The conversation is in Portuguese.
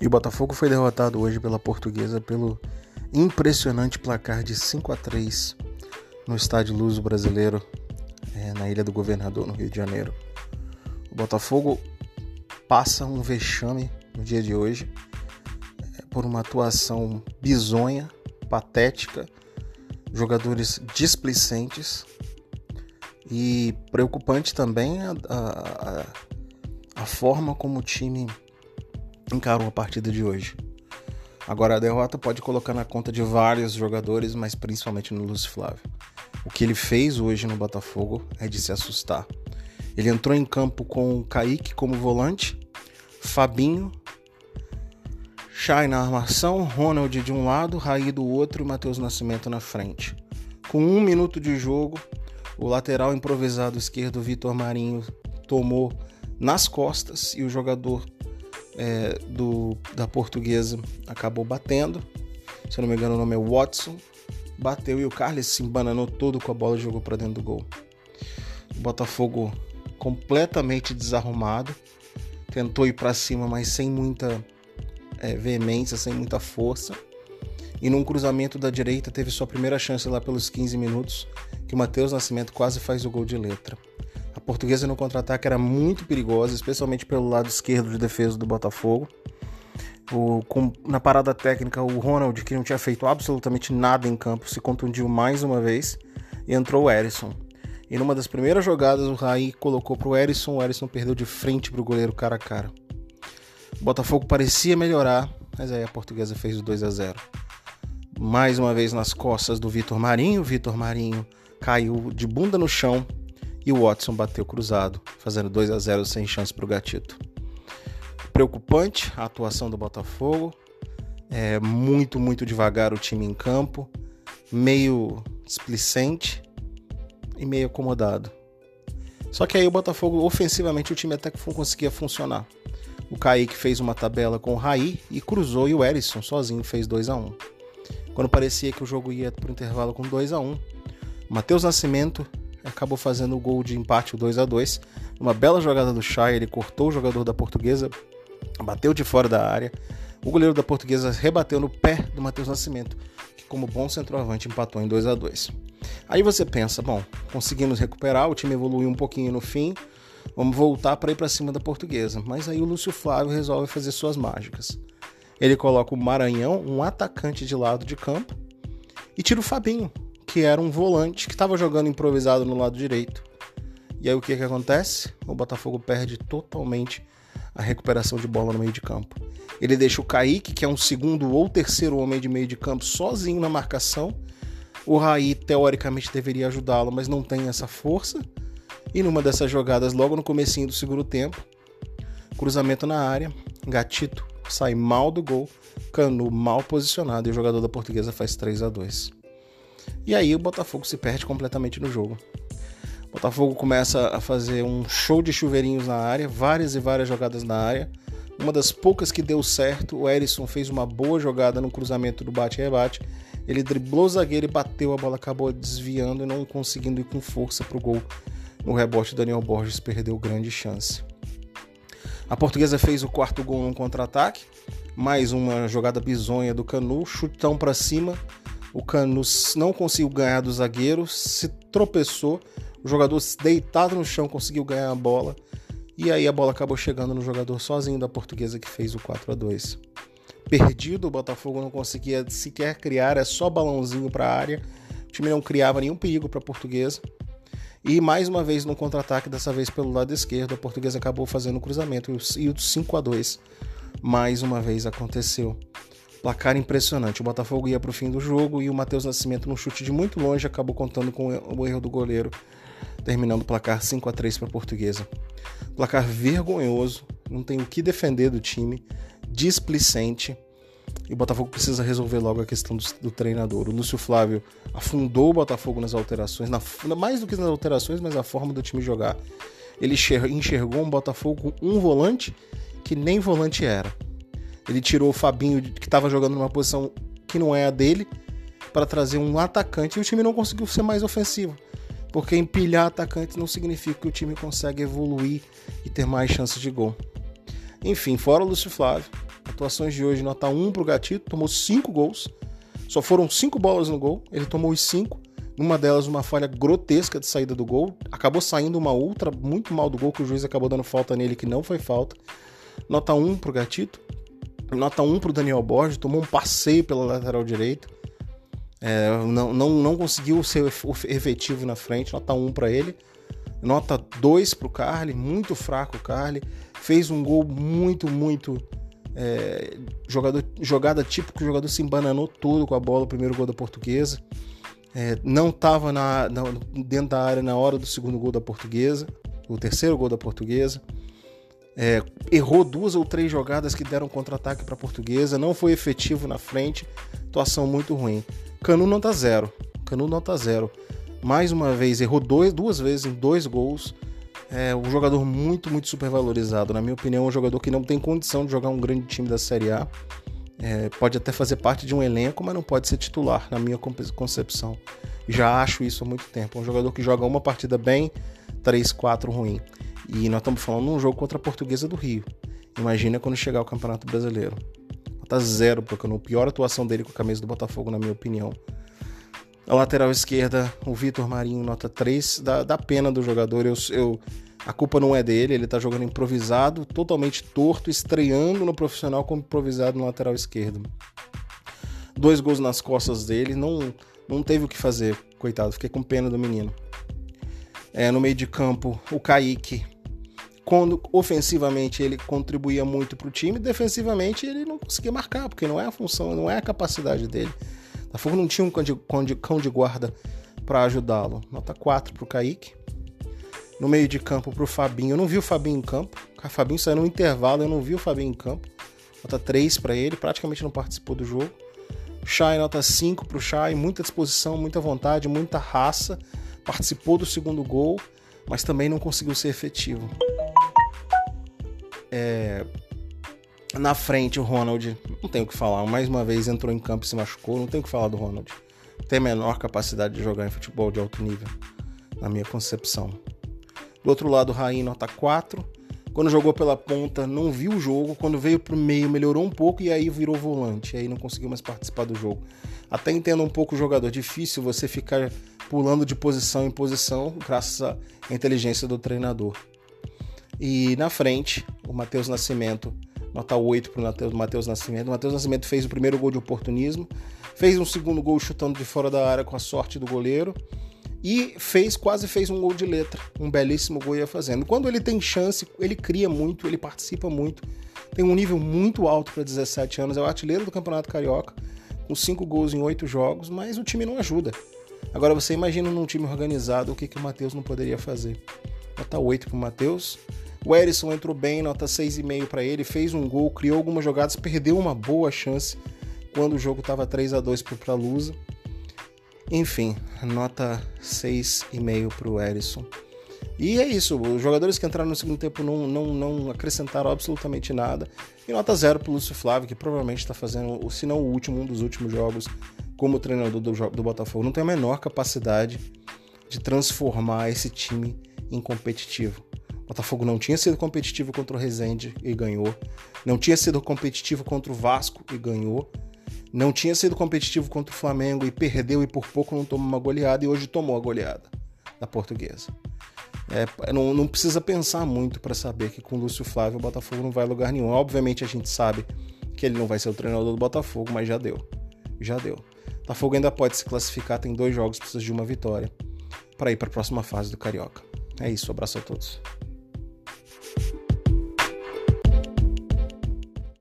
E o Botafogo foi derrotado hoje pela Portuguesa pelo impressionante placar de 5 a 3 no Estádio Luso Brasileiro, é, na Ilha do Governador, no Rio de Janeiro. O Botafogo passa um vexame no dia de hoje é, por uma atuação bizonha, patética, jogadores displicentes e preocupante também a, a, a forma como o time encarou a partida de hoje. Agora a derrota pode colocar na conta de vários jogadores, mas principalmente no Lúcio Flávio. O que ele fez hoje no Botafogo é de se assustar. Ele entrou em campo com o Kaique como volante, Fabinho, Chay na armação, Ronald de um lado, Raí do outro e Matheus Nascimento na frente. Com um minuto de jogo, o lateral improvisado esquerdo Vitor Marinho tomou nas costas e o jogador é, do, da portuguesa acabou batendo. Se eu não me engano, o nome é Watson. Bateu e o Carlos se embananou todo com a bola e jogou para dentro do gol. O Botafogo completamente desarrumado. Tentou ir para cima, mas sem muita é, veemência, sem muita força. E num cruzamento da direita teve sua primeira chance lá pelos 15 minutos, que o Matheus Nascimento quase faz o gol de letra. Portuguesa no contra-ataque era muito perigosa, especialmente pelo lado esquerdo de defesa do Botafogo. O, com, na parada técnica, o Ronald, que não tinha feito absolutamente nada em campo, se contundiu mais uma vez e entrou o Erisson. E numa das primeiras jogadas, o Raí colocou para o Erisson, o Erisson perdeu de frente para o goleiro cara a cara. O Botafogo parecia melhorar, mas aí a portuguesa fez o 2 a 0 Mais uma vez nas costas do Vitor Marinho, Vitor Marinho caiu de bunda no chão e o Watson bateu cruzado, fazendo 2 a 0 sem chance para o Gatito. Preocupante a atuação do Botafogo, é muito, muito devagar o time em campo, meio displicente e meio acomodado. Só que aí o Botafogo, ofensivamente, o time até que conseguia funcionar. O Kaique fez uma tabela com o Raí e cruzou e o Erisson sozinho fez 2 a 1 Quando parecia que o jogo ia para o intervalo com 2 a 1 Matheus Nascimento acabou fazendo o gol de empate, o 2 a 2 Uma bela jogada do Chay, ele cortou o jogador da Portuguesa, bateu de fora da área. O goleiro da Portuguesa rebateu no pé do Matheus Nascimento, que como bom centroavante empatou em 2 a 2 Aí você pensa, bom, conseguimos recuperar, o time evoluiu um pouquinho no fim, vamos voltar para ir para cima da Portuguesa. Mas aí o Lúcio Flávio resolve fazer suas mágicas. Ele coloca o Maranhão, um atacante de lado de campo, e tira o Fabinho, que era um volante que estava jogando improvisado no lado direito. E aí o que, que acontece? O Botafogo perde totalmente a recuperação de bola no meio de campo. Ele deixa o Kaique, que é um segundo ou terceiro homem de meio de campo, sozinho na marcação. O Raí, teoricamente, deveria ajudá-lo, mas não tem essa força. E numa dessas jogadas, logo no comecinho do segundo tempo, cruzamento na área, Gatito sai mal do gol, Canu mal posicionado e o jogador da Portuguesa faz 3 a 2 e aí o Botafogo se perde completamente no jogo. O Botafogo começa a fazer um show de chuveirinhos na área, várias e várias jogadas na área. Uma das poucas que deu certo, o Erisson fez uma boa jogada no cruzamento do bate-rebate. Ele driblou o zagueiro e bateu, a bola acabou desviando e não conseguindo ir com força para o gol. No rebote, Daniel Borges perdeu grande chance. A portuguesa fez o quarto gol num contra-ataque, mais uma jogada bizonha do Canu, chutão para cima, o Cano não conseguiu ganhar do zagueiro, se tropeçou, o jogador deitado no chão conseguiu ganhar a bola e aí a bola acabou chegando no jogador sozinho da portuguesa que fez o 4 a 2 Perdido, o Botafogo não conseguia sequer criar, é só balãozinho para a área. O time não criava nenhum perigo para a portuguesa. E mais uma vez no contra-ataque, dessa vez pelo lado esquerdo, a portuguesa acabou fazendo o cruzamento e o 5 a 2 mais uma vez aconteceu. Placar impressionante. O Botafogo ia para o fim do jogo e o Matheus Nascimento, num chute de muito longe, acabou contando com o erro do goleiro, terminando o placar 5 a 3 para a Portuguesa. Placar vergonhoso, não tem o que defender do time, displicente. E o Botafogo precisa resolver logo a questão do, do treinador. O Lúcio Flávio afundou o Botafogo nas alterações, na, mais do que nas alterações, mas a forma do time jogar. Ele enxergou um Botafogo com um volante que nem volante era. Ele tirou o Fabinho, que estava jogando numa posição que não é a dele, para trazer um atacante e o time não conseguiu ser mais ofensivo. Porque empilhar atacantes não significa que o time consegue evoluir e ter mais chances de gol. Enfim, fora o Lúcio Flávio, Atuações de hoje, nota 1 pro Gatito, tomou 5 gols. Só foram 5 bolas no gol, ele tomou os 5. Numa delas, uma falha grotesca de saída do gol. Acabou saindo uma outra muito mal do gol, que o juiz acabou dando falta nele, que não foi falta. Nota 1 pro Gatito. Nota 1 pro Daniel Borges, tomou um passeio pela lateral direita. É, não, não, não conseguiu ser efetivo na frente, nota 1 para ele. Nota 2 pro Carly, muito fraco o Carly. Fez um gol muito, muito. É, jogador, jogada típica, o jogador se embananou todo com a bola, o primeiro gol da portuguesa. É, não estava dentro da área na hora do segundo gol da portuguesa, o terceiro gol da portuguesa. É, errou duas ou três jogadas que deram contra-ataque para a portuguesa, não foi efetivo na frente, atuação muito ruim. Canu nota zero. Canu nota zero. Mais uma vez, errou dois, duas vezes em dois gols. É um jogador muito, muito supervalorizado. Na minha opinião, é um jogador que não tem condição de jogar um grande time da Série A. É, pode até fazer parte de um elenco, mas não pode ser titular, na minha concepção. Já acho isso há muito tempo. Um jogador que joga uma partida bem, três, quatro ruim. E nós estamos falando de um jogo contra a Portuguesa do Rio. Imagina quando chegar o Campeonato Brasileiro. Nota zero pro Canu. Pior atuação dele com a camisa do Botafogo, na minha opinião. A lateral esquerda, o Vitor Marinho, nota 3. Dá, dá pena do jogador. Eu, eu, a culpa não é dele, ele tá jogando improvisado, totalmente torto, estreando no profissional como improvisado no lateral esquerdo. Dois gols nas costas dele, não, não teve o que fazer, coitado, fiquei com pena do menino. É, no meio de campo, o Kaique, quando ofensivamente ele contribuía muito para o time, defensivamente ele não conseguia marcar, porque não é a função, não é a capacidade dele. A Fogo não tinha um cão de guarda para ajudá-lo. Nota 4 para o Kaique. No meio de campo para o Fabinho. Eu não vi o Fabinho em campo. O Fabinho saiu no intervalo, eu não vi o Fabinho em campo. Nota 3 para ele, praticamente não participou do jogo. Chay, nota 5 para o Chay, muita disposição, muita vontade, muita raça participou do segundo gol, mas também não conseguiu ser efetivo. É... Na frente, o Ronald, não tem o que falar, mais uma vez entrou em campo e se machucou, não tem o que falar do Ronald. Tem menor capacidade de jogar em futebol de alto nível, na minha concepção. Do outro lado, o Raí, nota 4. Quando jogou pela ponta, não viu o jogo. Quando veio pro meio, melhorou um pouco e aí virou volante. Aí não conseguiu mais participar do jogo. Até entendo um pouco o jogador. Difícil você ficar pulando de posição em posição, graças à inteligência do treinador. E na frente, o Matheus Nascimento, nota 8 para o Matheus Nascimento. O Matheus Nascimento fez o primeiro gol de oportunismo, fez um segundo gol chutando de fora da área com a sorte do goleiro e fez quase fez um gol de letra, um belíssimo gol ia fazendo. Quando ele tem chance, ele cria muito, ele participa muito, tem um nível muito alto para 17 anos, é o artilheiro do Campeonato Carioca, com 5 gols em 8 jogos, mas o time não ajuda. Agora você imagina num time organizado o que, que o Matheus não poderia fazer. Nota 8 para o Matheus. O Erisson entrou bem, nota 6,5 para ele, fez um gol, criou algumas jogadas, perdeu uma boa chance quando o jogo estava 3 a 2 para a Lusa. Enfim, nota 6,5 para o Erisson. E é isso, os jogadores que entraram no segundo tempo não, não, não acrescentaram absolutamente nada. E nota zero para o Lúcio Flávio, que provavelmente está fazendo, se não o último, um dos últimos jogos como treinador do, do Botafogo, não tem a menor capacidade de transformar esse time em competitivo. Botafogo não tinha sido competitivo contra o Rezende e ganhou. Não tinha sido competitivo contra o Vasco e ganhou. Não tinha sido competitivo contra o Flamengo e perdeu e por pouco não tomou uma goleada e hoje tomou a goleada da portuguesa. É, não, não, precisa pensar muito para saber que com o Lúcio Flávio o Botafogo não vai a lugar nenhum. Obviamente a gente sabe que ele não vai ser o treinador do Botafogo, mas já deu. Já deu. Botafogo ainda pode se classificar, tem dois jogos, precisa de uma vitória para ir para a próxima fase do Carioca. É isso, abraço a todos.